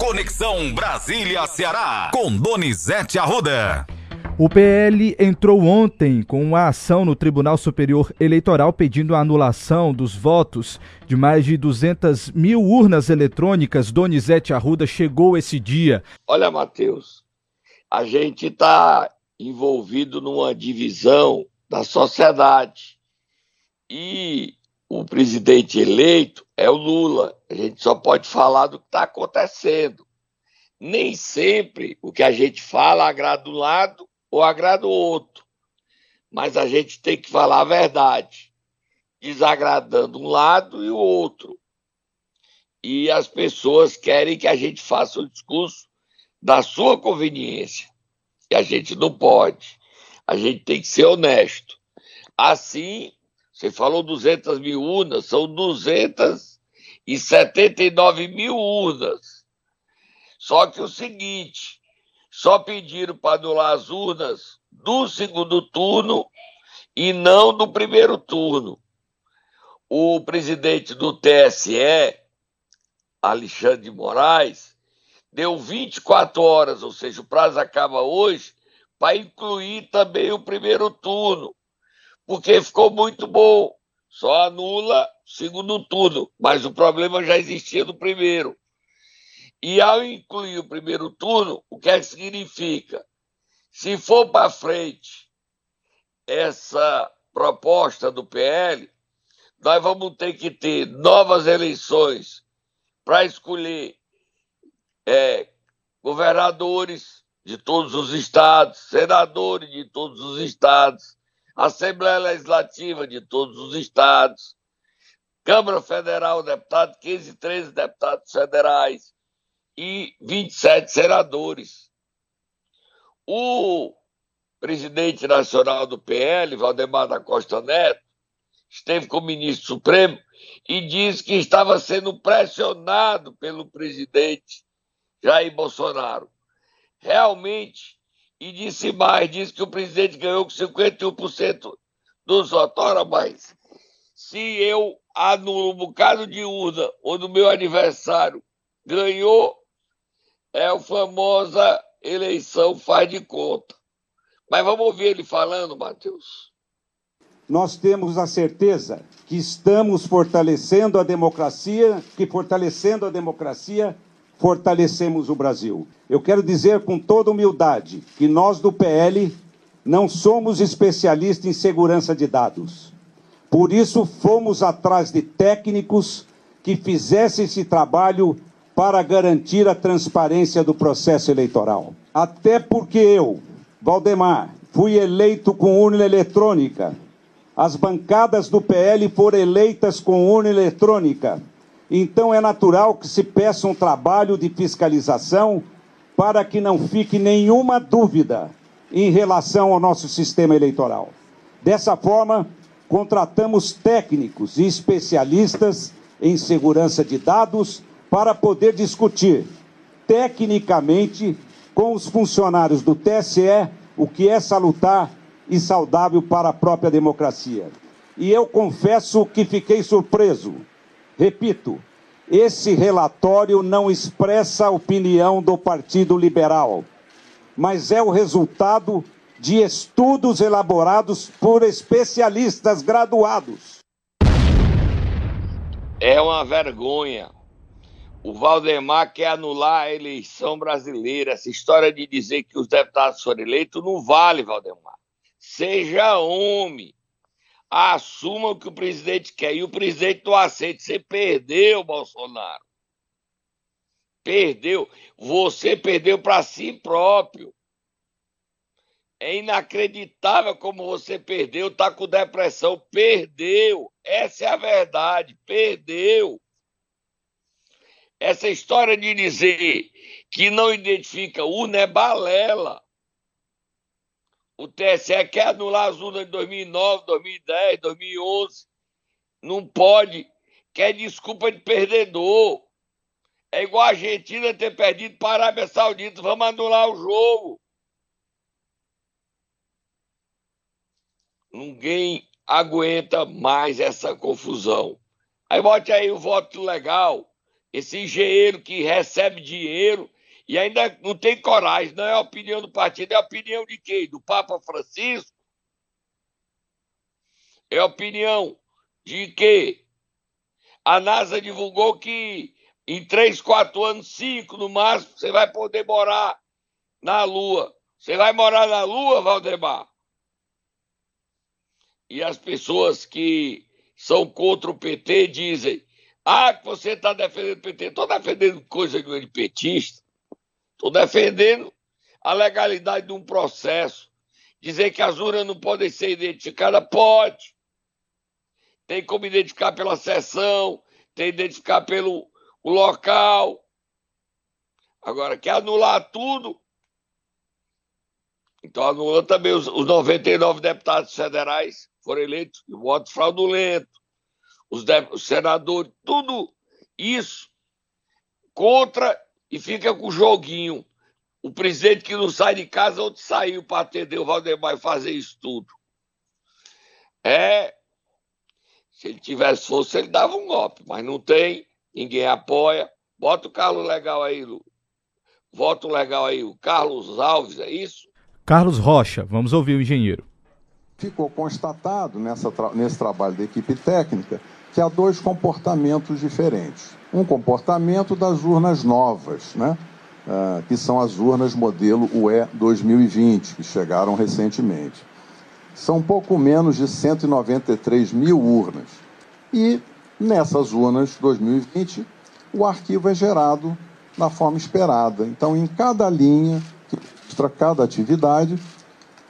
Conexão Brasília-Ceará, com Donizete Arruda. O PL entrou ontem com uma ação no Tribunal Superior Eleitoral pedindo a anulação dos votos de mais de 200 mil urnas eletrônicas. Donizete Arruda chegou esse dia. Olha, Matheus, a gente está envolvido numa divisão da sociedade. E o presidente eleito é o Lula. A gente só pode falar do que está acontecendo. Nem sempre o que a gente fala agrada um lado ou agrada o outro. Mas a gente tem que falar a verdade, desagradando um lado e o outro. E as pessoas querem que a gente faça o discurso da sua conveniência. E a gente não pode. A gente tem que ser honesto. Assim, você falou 200 mil urnas, são 279 mil urnas. Só que o seguinte, só pediram para anular as urnas do segundo turno e não do primeiro turno. O presidente do TSE, Alexandre de Moraes, deu 24 horas, ou seja, o prazo acaba hoje, para incluir também o primeiro turno porque ficou muito bom. Só anula segundo turno, mas o problema já existia no primeiro. E ao incluir o primeiro turno, o que é significa? Se for para frente essa proposta do PL, nós vamos ter que ter novas eleições para escolher é, governadores de todos os estados, senadores de todos os estados, Assembleia Legislativa de todos os estados, Câmara Federal, deputado, 15, 13 deputados federais e 27 senadores. O presidente nacional do PL, Valdemar da Costa Neto, esteve com o ministro Supremo e disse que estava sendo pressionado pelo presidente Jair Bolsonaro. Realmente, e disse mais, disse que o presidente ganhou com 51% dos votos. Ora, mas se eu anulo um bocado de urna ou no meu aniversário ganhou, é a famosa eleição faz de conta. Mas vamos ouvir ele falando, Matheus. Nós temos a certeza que estamos fortalecendo a democracia, que fortalecendo a democracia fortalecemos o Brasil. Eu quero dizer com toda humildade que nós do PL não somos especialistas em segurança de dados. Por isso, fomos atrás de técnicos que fizessem esse trabalho para garantir a transparência do processo eleitoral. Até porque eu, Valdemar, fui eleito com urna eletrônica. As bancadas do PL foram eleitas com urna eletrônica. Então é natural que se peça um trabalho de fiscalização para que não fique nenhuma dúvida em relação ao nosso sistema eleitoral. Dessa forma, contratamos técnicos e especialistas em segurança de dados para poder discutir tecnicamente com os funcionários do TSE o que é salutar e saudável para a própria democracia. E eu confesso que fiquei surpreso Repito, esse relatório não expressa a opinião do Partido Liberal, mas é o resultado de estudos elaborados por especialistas graduados. É uma vergonha. O Valdemar quer anular a eleição brasileira. Essa história de dizer que os deputados foram eleitos não vale, Valdemar. Seja homem assuma o que o presidente quer. E o presidente não aceita. Você perdeu, Bolsonaro. Perdeu. Você perdeu para si próprio. É inacreditável como você perdeu, tá com depressão. Perdeu. Essa é a verdade. Perdeu. Essa história de dizer que não identifica urna é balela. O TSE quer anular as urnas de 2009, 2010, 2011. Não pode. Quer desculpa de perdedor. É igual a Argentina ter perdido para a Arábia Saudita. Vamos anular o jogo. Ninguém aguenta mais essa confusão. Aí bote aí o voto legal. esse engenheiro que recebe dinheiro e ainda não tem coragem, não é a opinião do partido, é a opinião de quem? Do Papa Francisco? É a opinião de que a NASA divulgou que em três, quatro anos, cinco no máximo, você vai poder morar na Lua. Você vai morar na Lua, Valdemar? E as pessoas que são contra o PT dizem: ah, você está defendendo o PT. Estou defendendo coisa de petista. Estou defendendo a legalidade de um processo. Dizer que as urnas não podem ser identificadas, pode. Tem como identificar pela sessão, tem identificar pelo local. Agora, quer anular tudo? Então anula também os, os 99 deputados federais foram eleitos de voto fraudulento, os, os senadores, tudo isso contra e fica com o joguinho. O presidente que não sai de casa, outro saiu para atender o Valdemar e fazer isso tudo. É. Se ele tivesse força, ele dava um golpe, mas não tem, ninguém apoia. Bota o Carlos Legal aí, Lu. Voto legal aí, o Carlos Alves, é isso? Carlos Rocha, vamos ouvir o engenheiro. Ficou constatado nessa nesse trabalho da equipe técnica que há dois comportamentos diferentes. Um comportamento das urnas novas, né? Uh, que são as urnas modelo UE 2020, que chegaram recentemente. São pouco menos de 193 mil urnas. E nessas urnas 2020, o arquivo é gerado da forma esperada. Então, em cada linha que mostra cada atividade,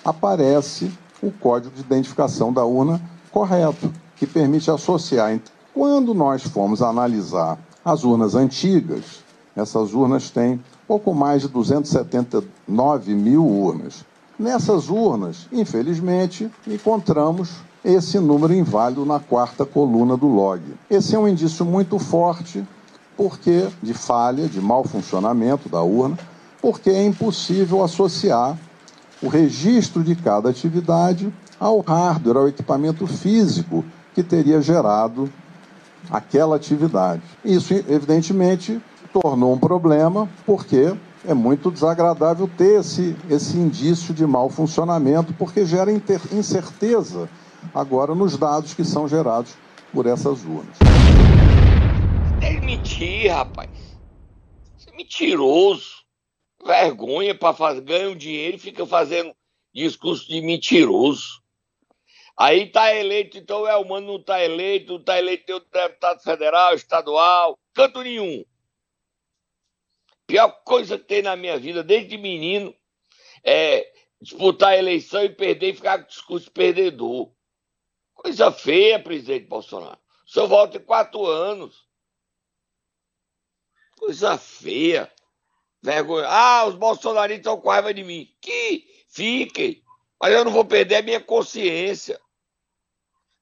aparece o código de identificação da urna correto que permite associar. Quando nós fomos analisar as urnas antigas, essas urnas têm pouco mais de 279 mil urnas. Nessas urnas, infelizmente, encontramos esse número inválido na quarta coluna do log. Esse é um indício muito forte porque de falha, de mau funcionamento da urna, porque é impossível associar o registro de cada atividade ao hardware, ao equipamento físico que teria gerado aquela atividade. Isso, evidentemente, tornou um problema, porque é muito desagradável ter esse, esse indício de mau funcionamento, porque gera incerteza agora nos dados que são gerados por essas urnas. É mentir, rapaz. Isso é mentiroso. Vergonha para fazer, ganha um dinheiro e fica fazendo discurso de mentiroso. Aí tá eleito, então é humano, não tá eleito, não tá eleito tem deputado federal, estadual, canto nenhum. Pior coisa que tem na minha vida, desde menino, é disputar a eleição e perder e ficar com discurso perdedor. Coisa feia, presidente Bolsonaro. O senhor volta em quatro anos. Coisa feia. Vergonha. Ah, os bolsonaristas estão com raiva de mim. Que fiquem. Mas eu não vou perder a minha consciência.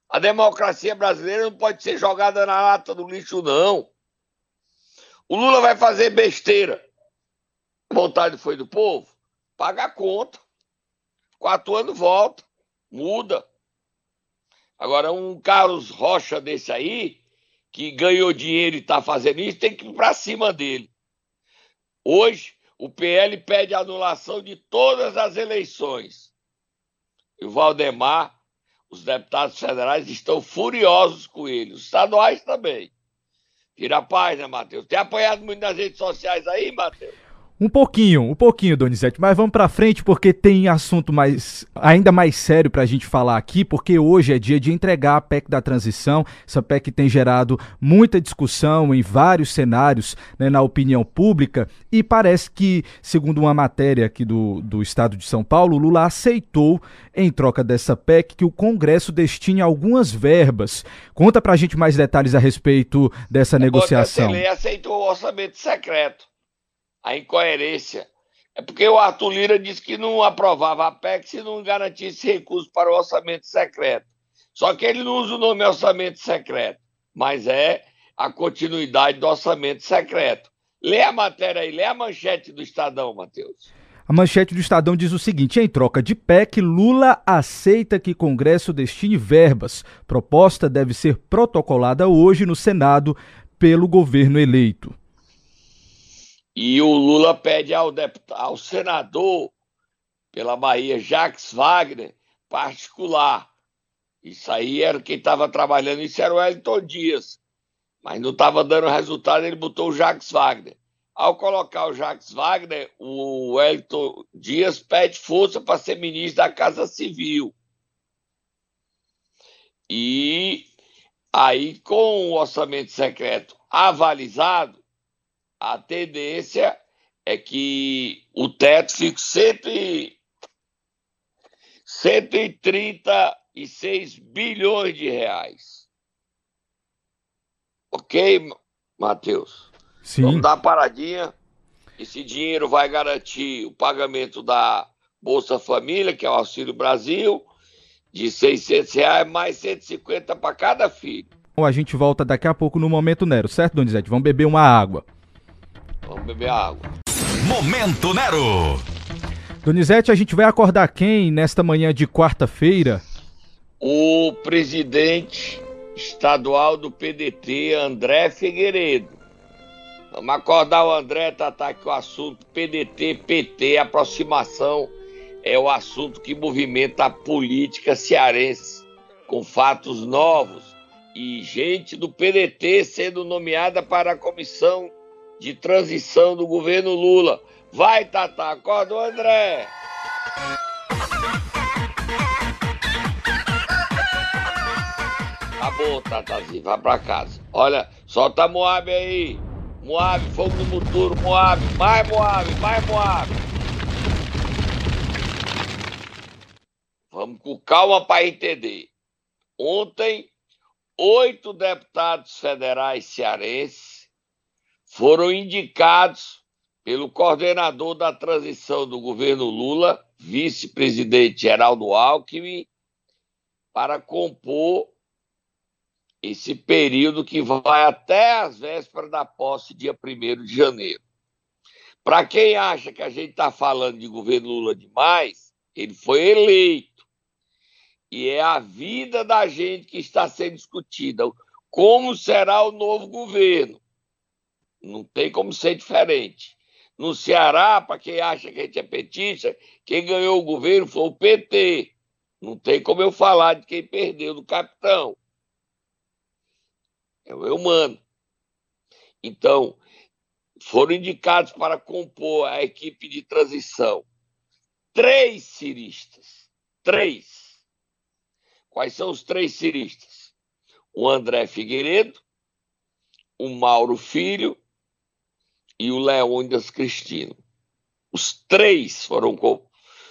A democracia brasileira não pode ser jogada na lata do lixo, não. O Lula vai fazer besteira. A vontade foi do povo? Paga a conta. Quatro anos volta. Muda. Agora, um Carlos Rocha desse aí, que ganhou dinheiro e está fazendo isso, tem que ir para cima dele. Hoje, o PL pede anulação de todas as eleições. E o Valdemar os deputados federais estão furiosos com ele, os estaduais também. Tira a paz, né, Matheus? Tem apoiado muito nas redes sociais aí, Matheus? Um pouquinho, um pouquinho, Donizete, mas vamos para frente porque tem assunto mais ainda mais sério para a gente falar aqui, porque hoje é dia de entregar a PEC da transição. Essa PEC tem gerado muita discussão em vários cenários né, na opinião pública e parece que, segundo uma matéria aqui do, do estado de São Paulo, Lula aceitou, em troca dessa PEC, que o Congresso destine algumas verbas. Conta para a gente mais detalhes a respeito dessa é negociação. Ele aceitou o orçamento secreto a incoerência. É porque o Arthur Lira disse que não aprovava a PEC se não garantisse recursos para o orçamento secreto. Só que ele não usa o nome orçamento secreto, mas é a continuidade do orçamento secreto. Lê a matéria aí, lê a manchete do Estadão, Matheus. A manchete do Estadão diz o seguinte: em troca de PEC, Lula aceita que Congresso destine verbas. Proposta deve ser protocolada hoje no Senado pelo governo eleito. E o Lula pede ao, deputado, ao senador pela Bahia, Jacques Wagner, particular. Isso aí era quem estava trabalhando, isso era o Wellington Dias. Mas não estava dando resultado, ele botou o Jacques Wagner. Ao colocar o Jacques Wagner, o Wellington Dias pede força para ser ministro da Casa Civil. E aí, com o orçamento secreto avalizado, a tendência é que o teto fique 136 bilhões de reais. Ok, Matheus? Sim. Vamos dar uma paradinha. Esse dinheiro vai garantir o pagamento da Bolsa Família, que é o Auxílio Brasil, de 600 reais, mais 150 para cada filho. A gente volta daqui a pouco no Momento Nero, certo, Donizete? Vamos beber uma água. Vamos beber água. Momento Nero. Donizete, a gente vai acordar quem nesta manhã de quarta-feira? O presidente estadual do PDT, André Figueiredo. Vamos acordar o André, Tatá, que o assunto PDT, PT, aproximação, é o assunto que movimenta a política cearense, com fatos novos e gente do PDT sendo nomeada para a comissão de transição do governo Lula. Vai, Tata, acorda o André. Acabou, Tatazinho, vai pra casa. Olha, solta Moab aí. Moab, fogo no futuro, Moab. Mais Moab, mais Moab. Vamos com calma para entender. Ontem, oito deputados federais cearenses foram indicados pelo coordenador da transição do governo Lula, vice-presidente Geraldo Alckmin, para compor esse período que vai até as vésperas da posse, dia 1 de janeiro. Para quem acha que a gente está falando de governo Lula demais, ele foi eleito. E é a vida da gente que está sendo discutida. Como será o novo governo? Não tem como ser diferente. No Ceará, para quem acha que a gente é petista, quem ganhou o governo foi o PT. Não tem como eu falar de quem perdeu do capitão. É o humano. Então, foram indicados para compor a equipe de transição três ciristas. Três. Quais são os três ciristas? O André Figueiredo, o Mauro Filho e o Leônidas Cristino. Os três foram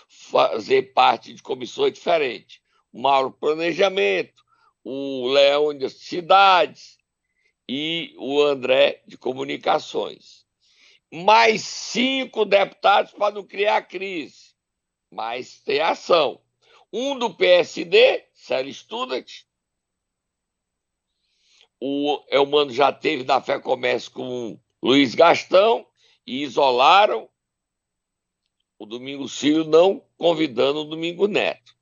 fazer parte de comissões diferentes. O Mauro Planejamento, o Leônidas Cidades e o André de Comunicações. Mais cinco deputados para não criar crise, mas tem ação. Um do PSD, Célio Student. O Elmano já teve na Fé Comércio com Luiz Gastão e isolaram o Domingo Cílio, não convidando o Domingo Neto.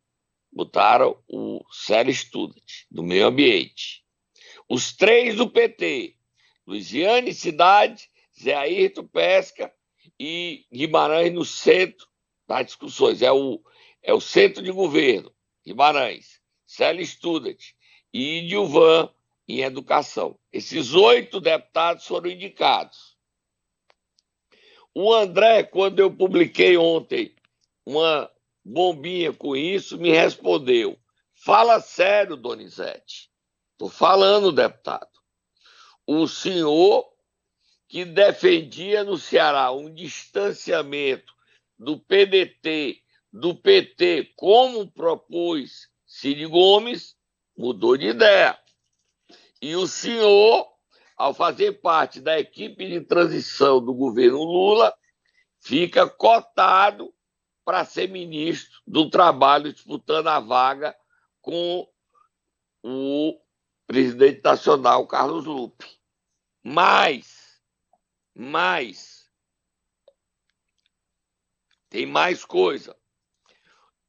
Botaram o Célio Student, do meio ambiente. Os três do PT, Luiziane Cidade, Zé Ayrton Pesca e Guimarães no centro das discussões. É o, é o centro de governo, Guimarães, Célio Student e Dilvan em educação. Esses oito deputados foram indicados. O André, quando eu publiquei ontem uma bombinha com isso, me respondeu: Fala sério, Donizete. Estou falando, deputado. O senhor que defendia no Ceará um distanciamento do PDT, do PT, como propôs Cid Gomes, mudou de ideia. E o senhor, ao fazer parte da equipe de transição do governo Lula, fica cotado para ser ministro do Trabalho, disputando a vaga com o presidente nacional, Carlos Lupe. Mas, mais, tem mais coisa.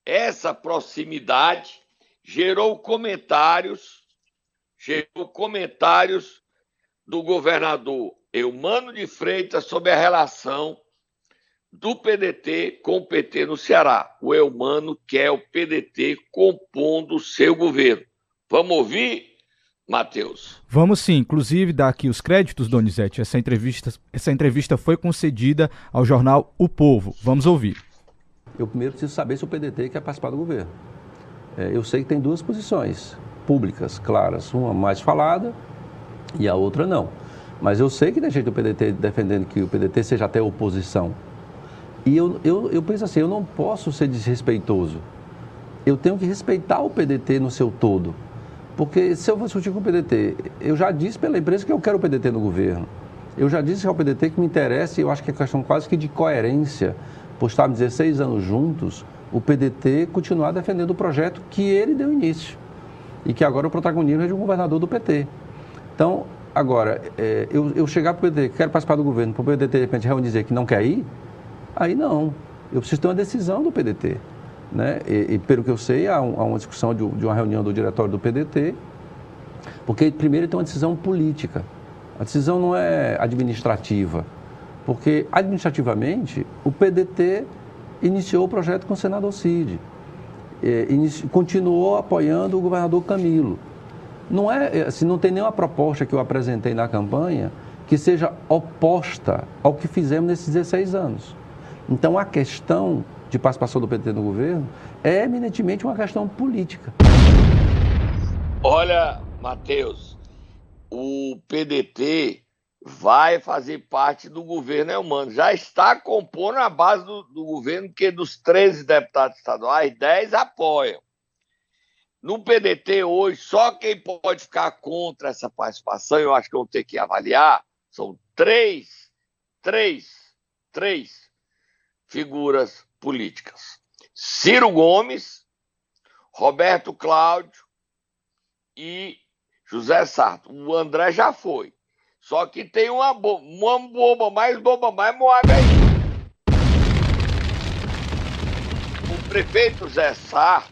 Essa proximidade gerou comentários, gerou comentários do governador Eumano de Freitas sobre a relação do PDT com o PT no Ceará. O Eumano quer o PDT compondo o seu governo. Vamos ouvir, Matheus? Vamos sim, inclusive dar aqui os créditos, Donizete. Essa entrevista, essa entrevista foi concedida ao jornal O Povo. Vamos ouvir. Eu primeiro preciso saber se o PDT quer participar do governo. É, eu sei que tem duas posições públicas claras, uma mais falada e a outra não. Mas eu sei que tem gente do PDT defendendo que o PDT seja até oposição. E eu, eu, eu penso assim, eu não posso ser desrespeitoso. Eu tenho que respeitar o PDT no seu todo. Porque se eu vou discutir com o PDT, eu já disse pela empresa que eu quero o PDT no governo. Eu já disse que é PDT que me interessa e eu acho que é questão quase que de coerência, por estarmos 16 anos juntos, o PDT continuar defendendo o projeto que ele deu início e que agora o protagonismo é de um governador do PT. Então, agora, é, eu, eu, chegar para o PDT, quero participar do governo, para o PDT de repente reunir dizer que não quer ir, aí não. Eu preciso ter uma decisão do PDT. Né? E, e pelo que eu sei, há, um, há uma discussão de, de, uma reunião do diretório do PDT, porque primeiro tem uma decisão política. A decisão não é administrativa, porque administrativamente o PDT iniciou o projeto com o senador Cid, é, continuou apoiando o governador Camilo. Não é, assim, não tem nenhuma proposta que eu apresentei na campanha que seja oposta ao que fizemos nesses 16 anos. Então a questão de participação do PT no governo é eminentemente uma questão política. Olha, Matheus, o PDT vai fazer parte do governo Elmano. Já está compondo a base do, do governo, que dos 13 deputados estaduais, 10 apoiam. No PDT hoje, só quem pode ficar contra essa participação, eu acho que vão ter que avaliar, são três, três, três figuras políticas. Ciro Gomes, Roberto Cláudio e José Sarto. O André já foi. Só que tem uma, bo uma bomba mais, bomba mais, Moab aí. O prefeito Zé Sá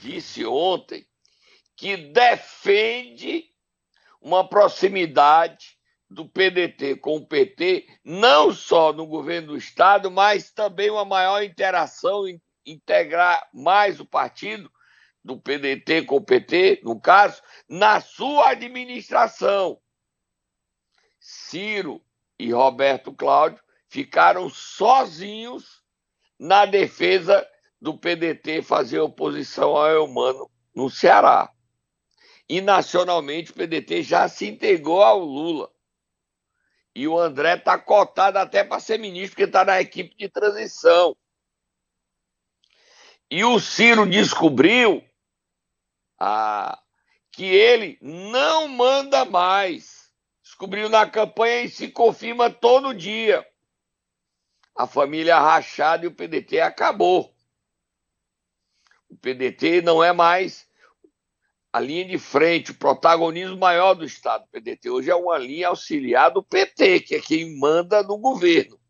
disse ontem que defende uma proximidade do PDT com o PT, não só no governo do Estado, mas também uma maior interação, integrar mais o partido do PDT com o PT, no caso, na sua administração. Ciro e Roberto Cláudio ficaram sozinhos na defesa do PDT fazer oposição ao Eumano no Ceará. E nacionalmente o PDT já se integrou ao Lula. E o André está cotado até para ser ministro, porque está na equipe de transição. E o Ciro descobriu ah, que ele não manda mais descobriu na campanha e se confirma todo dia. A família rachada e o PDT acabou. O PDT não é mais a linha de frente, o protagonismo maior do Estado. O PDT hoje é uma linha auxiliar do PT, que é quem manda no governo.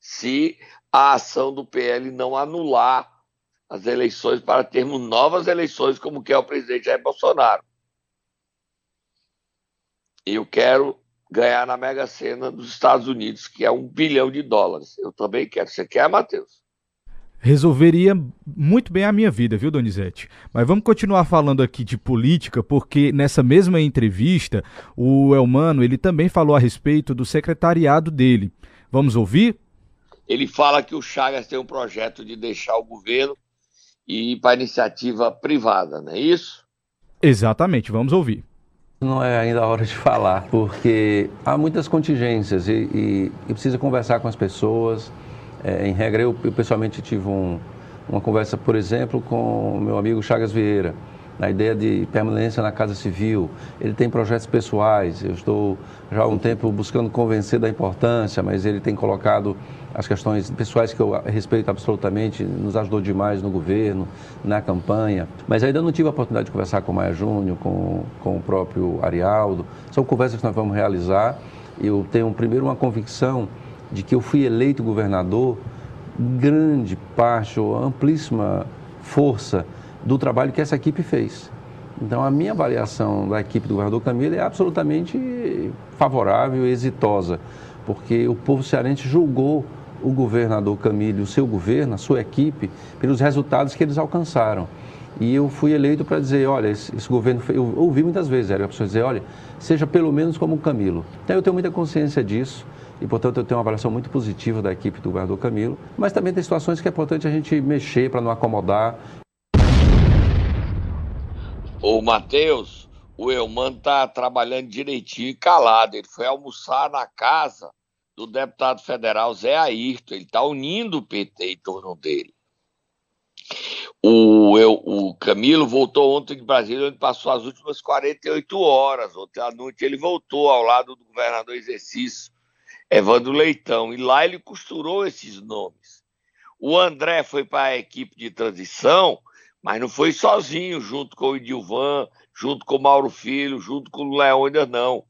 Se a ação do PL não anular as eleições para termos novas eleições, como quer o presidente Jair Bolsonaro eu quero ganhar na Mega Sena dos Estados Unidos, que é um bilhão de dólares. Eu também quero. Você quer, Matheus? Resolveria muito bem a minha vida, viu, Donizete? Mas vamos continuar falando aqui de política, porque nessa mesma entrevista, o Elmano ele também falou a respeito do secretariado dele. Vamos ouvir? Ele fala que o Chagas tem um projeto de deixar o governo e ir para a iniciativa privada, não é isso? Exatamente, vamos ouvir. Não é ainda a hora de falar, porque há muitas contingências e, e, e precisa conversar com as pessoas. É, em regra, eu, eu pessoalmente tive um, uma conversa, por exemplo, com o meu amigo Chagas Vieira, na ideia de permanência na Casa Civil. Ele tem projetos pessoais, eu estou já há um tempo buscando convencer da importância, mas ele tem colocado as questões pessoais que eu respeito absolutamente, nos ajudou demais no governo, na campanha. Mas ainda não tive a oportunidade de conversar com o Maia Júnior, com, com o próprio Arialdo. São conversas que nós vamos realizar. Eu tenho, primeiro, uma convicção de que eu fui eleito governador, grande parte ou amplíssima força do trabalho que essa equipe fez. Então, a minha avaliação da equipe do governador Camilo é absolutamente favorável e exitosa, porque o povo cearense julgou o governador Camilo, o seu governo, a sua equipe, pelos resultados que eles alcançaram. E eu fui eleito para dizer, olha, esse, esse, governo, eu ouvi muitas vezes, era a pessoa dizer, olha, seja pelo menos como o Camilo. Então eu tenho muita consciência disso e, portanto, eu tenho uma avaliação muito positiva da equipe do governador Camilo, mas também tem situações que é importante a gente mexer para não acomodar. O Matheus, o Elman está trabalhando direitinho e calado. Ele foi almoçar na casa do deputado federal Zé Ayrton. Ele está unindo o PT em torno dele. O, eu, o Camilo voltou ontem de Brasília, onde passou as últimas 48 horas. Ontem à noite ele voltou ao lado do governador exercício, Evandro Leitão, e lá ele costurou esses nomes. O André foi para a equipe de transição, mas não foi sozinho, junto com o Edilvan, junto com o Mauro Filho, junto com o Leônidas, não.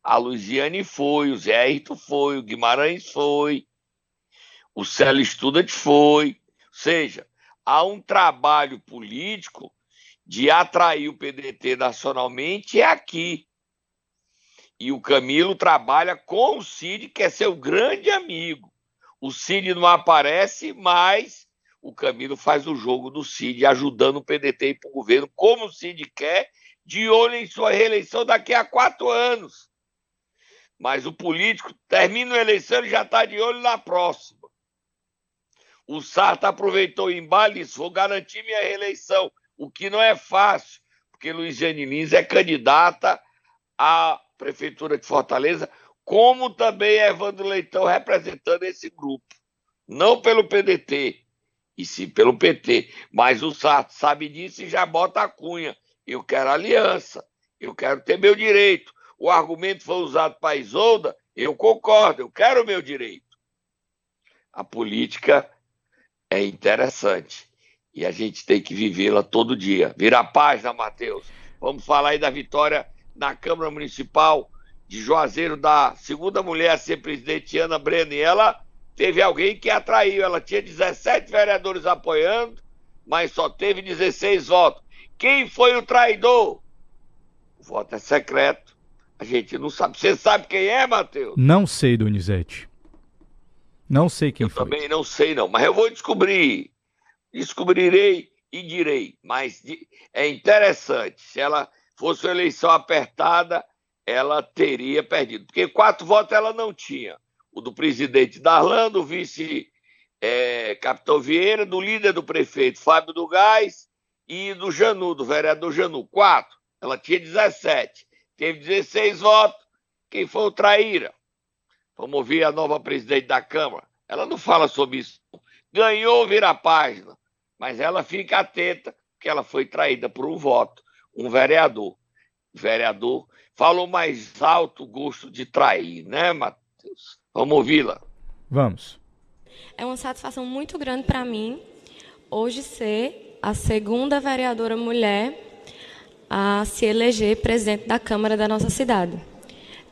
A Luiziane foi, o Zé Ayrton foi, o Guimarães foi, o Célio Student foi. Ou seja, há um trabalho político de atrair o PDT nacionalmente é aqui. E o Camilo trabalha com o Cid, que é seu grande amigo. O Cid não aparece, mas o Camilo faz o jogo do Cid, ajudando o PDT para o governo, como o Cid quer, de olho em sua reeleição daqui a quatro anos. Mas o político termina a eleição e já está de olho na próxima. O Sarta aproveitou o embalo e disse: vou garantir minha reeleição, o que não é fácil, porque Luiziane Lins é candidata à Prefeitura de Fortaleza, como também Evandro Leitão representando esse grupo. Não pelo PDT, e sim pelo PT. Mas o Sarto sabe disso e já bota a cunha. Eu quero aliança, eu quero ter meu direito. O argumento foi usado para Isolda, eu concordo, eu quero o meu direito. A política é interessante e a gente tem que vivê-la todo dia. Vira a página, Matheus. Vamos falar aí da vitória na Câmara Municipal de Juazeiro da segunda mulher a ser presidente, Ana Brena, e ela teve alguém que atraiu. Ela tinha 17 vereadores apoiando, mas só teve 16 votos. Quem foi o traidor? O voto é secreto. A gente não sabe. Você sabe quem é, Matheus? Não sei, Donizete. Não sei quem eu foi. também não sei, não, mas eu vou descobrir. Descobrirei e direi. Mas é interessante. Se ela fosse uma eleição apertada, ela teria perdido. Porque quatro votos ela não tinha. O do presidente Darlan, do vice é, Capitão Vieira, do líder do prefeito Fábio do Gás e do Janu, do vereador Janu. Quatro. Ela tinha 17. Teve 16 votos. Quem foi o traíra? Vamos ouvir a nova presidente da Câmara. Ela não fala sobre isso. Ganhou virar página, mas ela fica atenta que ela foi traída por um voto, um vereador. O vereador falou mais alto gosto de trair, né, Matheus? Vamos ouvi-la. Vamos. É uma satisfação muito grande para mim hoje ser a segunda vereadora mulher a se eleger presidente da Câmara da nossa cidade.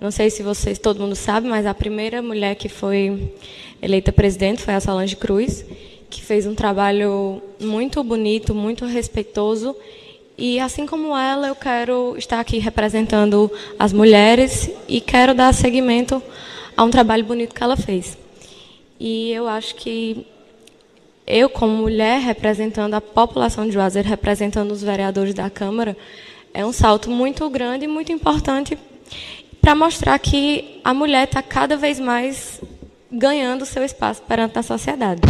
Não sei se vocês, todo mundo sabe, mas a primeira mulher que foi eleita presidente foi a Solange Cruz, que fez um trabalho muito bonito, muito respeitoso. E assim como ela, eu quero estar aqui representando as mulheres e quero dar seguimento a um trabalho bonito que ela fez. E eu acho que eu, como mulher, representando a população de Juazeiro, representando os vereadores da Câmara, é um salto muito grande e muito importante para mostrar que a mulher está cada vez mais ganhando seu espaço perante a sociedade.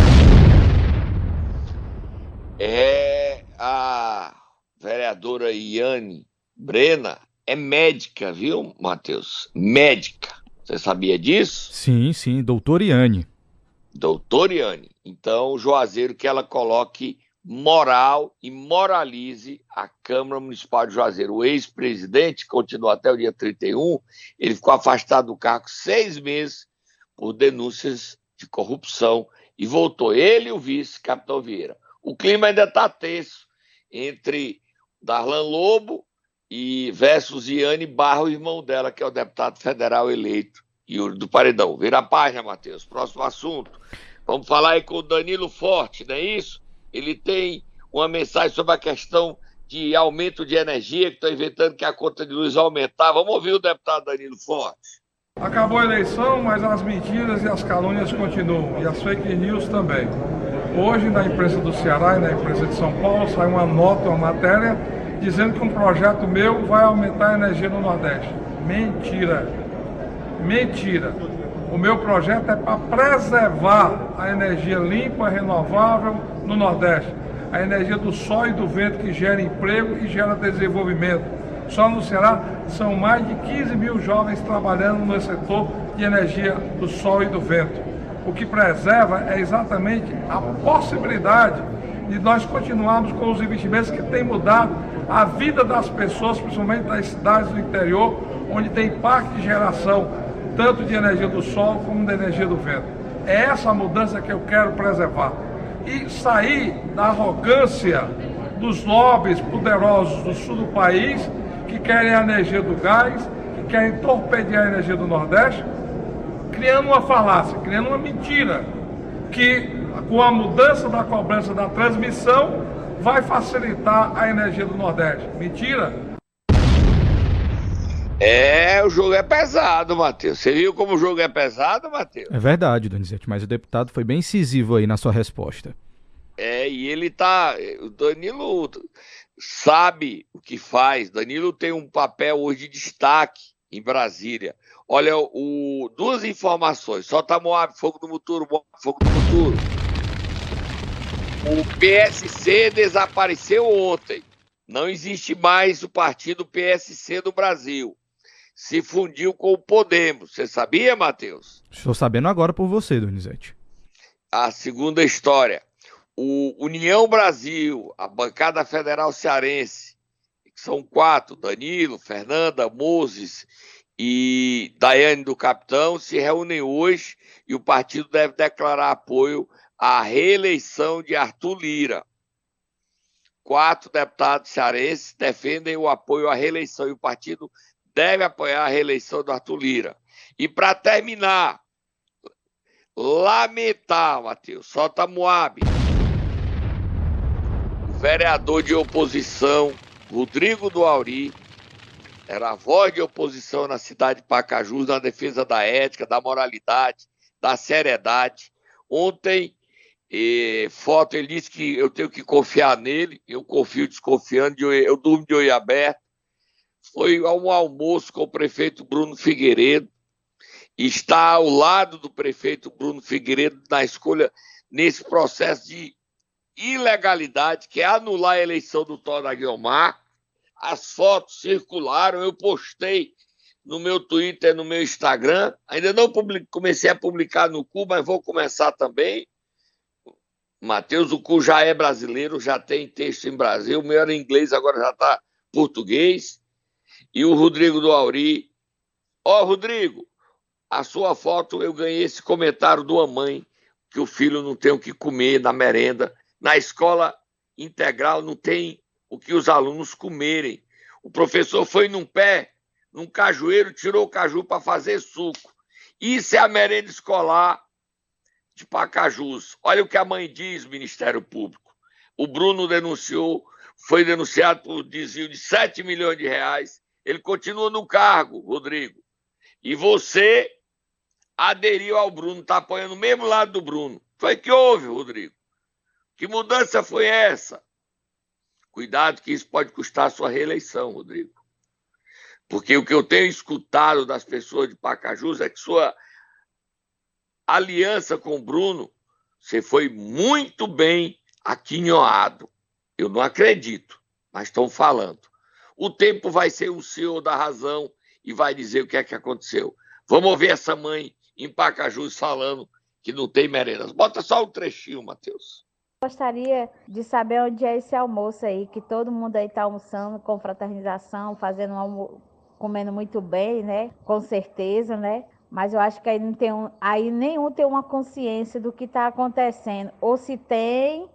É a vereadora Iane Brena é médica, viu, Matheus? Médica. Você sabia disso? Sim, sim, doutor Iane. Doutor Iane. Então, Juazeiro, que ela coloque moral e moralize a Câmara Municipal de Juazeiro. O ex-presidente, continua até o dia 31, ele ficou afastado do cargo seis meses por denúncias de corrupção e voltou ele e o vice, Capitão Vieira. O clima ainda está tenso entre Darlan Lobo e versus Iane Barro, irmão dela, que é o deputado federal eleito, Yuri do Paredão. Vira a página, Matheus. Próximo assunto. Vamos falar aí com o Danilo Forte, não é isso? ele tem uma mensagem sobre a questão de aumento de energia, que estão inventando que a conta de luz vai aumentar. Vamos ouvir o deputado Danilo Forte. Acabou a eleição, mas as mentiras e as calúnias continuam, e as fake news também. Hoje, na imprensa do Ceará e na imprensa de São Paulo, sai uma nota, uma matéria, dizendo que um projeto meu vai aumentar a energia no Nordeste. Mentira. Mentira. O meu projeto é para preservar a energia limpa, renovável no Nordeste. A energia do sol e do vento que gera emprego e gera desenvolvimento. Só no Ceará são mais de 15 mil jovens trabalhando no setor de energia do sol e do vento. O que preserva é exatamente a possibilidade de nós continuarmos com os investimentos que têm mudado a vida das pessoas, principalmente das cidades do interior, onde tem parque de geração tanto de energia do sol como da energia do vento. É essa mudança que eu quero preservar. E sair da arrogância dos lobbies poderosos do sul do país que querem a energia do gás, que querem torpedear a energia do Nordeste, criando uma falácia, criando uma mentira, que com a mudança da cobrança da transmissão vai facilitar a energia do Nordeste. Mentira! É, o jogo é pesado, Matheus. Você viu como o jogo é pesado, Matheus? É verdade, Donizete, mas o deputado foi bem incisivo aí na sua resposta. É, e ele tá. O Danilo sabe o que faz. Danilo tem um papel hoje de destaque em Brasília. Olha, o, duas informações. Solta Moab, fogo do Muturo, fogo do Muturo. O PSC desapareceu ontem. Não existe mais o partido PSC do Brasil. Se fundiu com o Podemos. Você sabia, Matheus? Estou sabendo agora por você, Donizete. A segunda história o União Brasil, a bancada federal cearense, que são quatro, Danilo, Fernanda, Moses e Daiane do Capitão, se reúnem hoje e o partido deve declarar apoio à reeleição de Arthur Lira. Quatro deputados cearenses defendem o apoio à reeleição e o partido deve apoiar a reeleição do Arthur Lira. E para terminar, lamentar, Matheus, solta Moab vereador de oposição, Rodrigo do Auri, era a voz de oposição na cidade de Pacajus, na defesa da ética, da moralidade, da seriedade. Ontem, eh, foto, ele disse que eu tenho que confiar nele, eu confio desconfiando, eu durmo de olho aberto. Foi um almoço com o prefeito Bruno Figueiredo, está ao lado do prefeito Bruno Figueiredo na escolha, nesse processo de ilegalidade, que é anular a eleição do Tora Guiomar. As fotos circularam, eu postei no meu Twitter, no meu Instagram. Ainda não comecei a publicar no Cu, mas vou começar também. Matheus, o Cu já é brasileiro, já tem texto em Brasil. O meu era inglês, agora já está português. E o Rodrigo do Auri. Ó, oh, Rodrigo, a sua foto eu ganhei esse comentário de uma mãe que o filho não tem o que comer na merenda na escola integral não tem o que os alunos comerem. O professor foi num pé, num cajueiro, tirou o caju para fazer suco. Isso é a merenda escolar de Pacajus. Olha o que a mãe diz, Ministério Público. O Bruno denunciou, foi denunciado por desvio de 7 milhões de reais. Ele continua no cargo, Rodrigo. E você aderiu ao Bruno, está apoiando o mesmo lado do Bruno. Foi que houve, Rodrigo. Que mudança foi essa? Cuidado que isso pode custar a sua reeleição, Rodrigo. Porque o que eu tenho escutado das pessoas de Pacajus é que sua aliança com o Bruno, você foi muito bem aquinhoado. Eu não acredito, mas estão falando. O tempo vai ser o senhor da razão e vai dizer o que é que aconteceu. Vamos ouvir essa mãe em Pacajus falando que não tem merendas. Bota só um trechinho, Matheus. Gostaria de saber onde é esse almoço aí, que todo mundo aí está almoçando com fraternização, fazendo um almo... comendo muito bem, né? Com certeza, né? Mas eu acho que aí, não tem um... aí nenhum tem uma consciência do que está acontecendo. Ou se tem,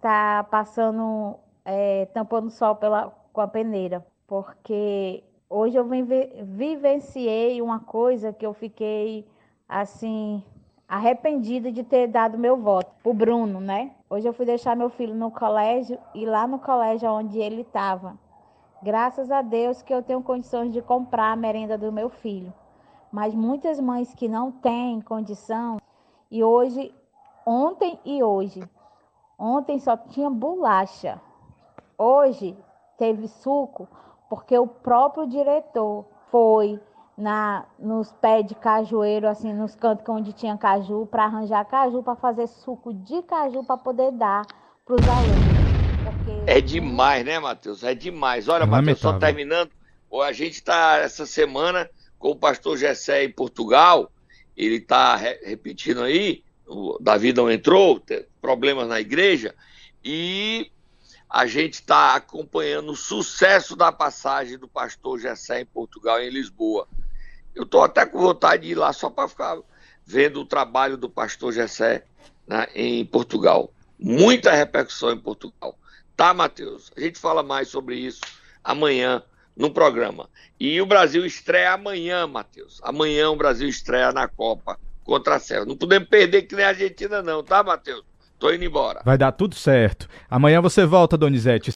tá passando, é, tampando sol pela... com a peneira. Porque hoje eu vivenciei uma coisa que eu fiquei assim arrependida de ter dado meu voto pro Bruno, né? Hoje eu fui deixar meu filho no colégio e lá no colégio onde ele estava. Graças a Deus que eu tenho condições de comprar a merenda do meu filho. Mas muitas mães que não têm condição e hoje, ontem e hoje, ontem só tinha bolacha. Hoje teve suco porque o próprio diretor foi na nos pés de cajueiro, assim, nos cantos onde tinha caju, para arranjar caju, para fazer suco de caju para poder dar para os alunos. Porque... É demais, né, Matheus? É demais. Olha, Matheus, só terminando, a gente está essa semana com o pastor Gessé em Portugal, ele está re repetindo aí, o Davi não entrou, problemas na igreja, e a gente está acompanhando o sucesso da passagem do pastor Gessé em Portugal, em Lisboa. Eu estou até com vontade de ir lá só para ficar vendo o trabalho do pastor Gessé né, em Portugal. Muita repercussão em Portugal. Tá, Matheus? A gente fala mais sobre isso amanhã no programa. E o Brasil estreia amanhã, Matheus. Amanhã o Brasil estreia na Copa contra a Sérvia. Não podemos perder que nem a Argentina, não, tá, Matheus? Tô indo embora. Vai dar tudo certo. Amanhã você volta, Donizete.